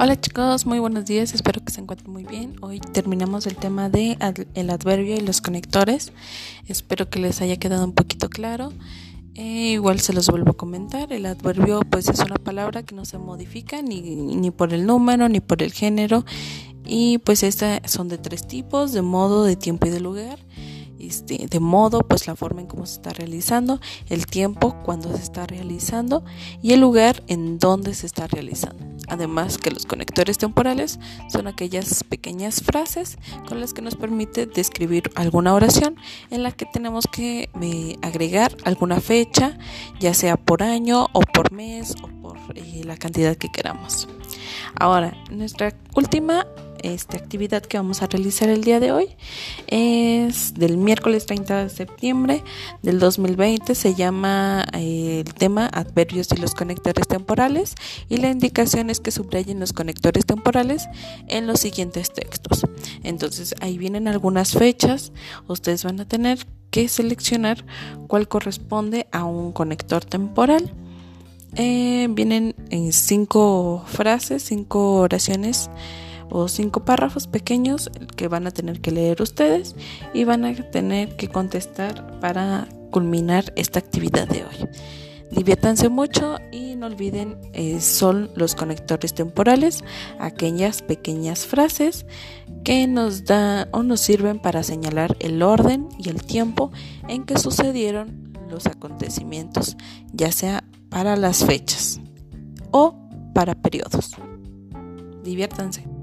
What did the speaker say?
Hola chicos, muy buenos días, espero que se encuentren muy bien. Hoy terminamos el tema de el adverbio y los conectores. Espero que les haya quedado un poquito claro. Eh, igual se los vuelvo a comentar. El adverbio pues es una palabra que no se modifica ni, ni por el número ni por el género. Y pues estas son de tres tipos, de modo, de tiempo y de lugar. Este, de modo, pues la forma en cómo se está realizando, el tiempo cuando se está realizando y el lugar en donde se está realizando. Además que los conectores temporales son aquellas pequeñas frases con las que nos permite describir alguna oración en la que tenemos que eh, agregar alguna fecha, ya sea por año o por mes o por eh, la cantidad que queramos. Ahora, nuestra última esta actividad que vamos a realizar el día de hoy es del miércoles 30 de septiembre del 2020. Se llama eh, el tema adverbios y los conectores temporales y la indicación es que subrayen los conectores temporales en los siguientes textos. Entonces ahí vienen algunas fechas. Ustedes van a tener que seleccionar cuál corresponde a un conector temporal. Eh, vienen en cinco frases, cinco oraciones o cinco párrafos pequeños que van a tener que leer ustedes y van a tener que contestar para culminar esta actividad de hoy. Diviértanse mucho y no olviden, eh, son los conectores temporales, aquellas pequeñas frases que nos dan o nos sirven para señalar el orden y el tiempo en que sucedieron los acontecimientos, ya sea para las fechas o para periodos. Diviértanse.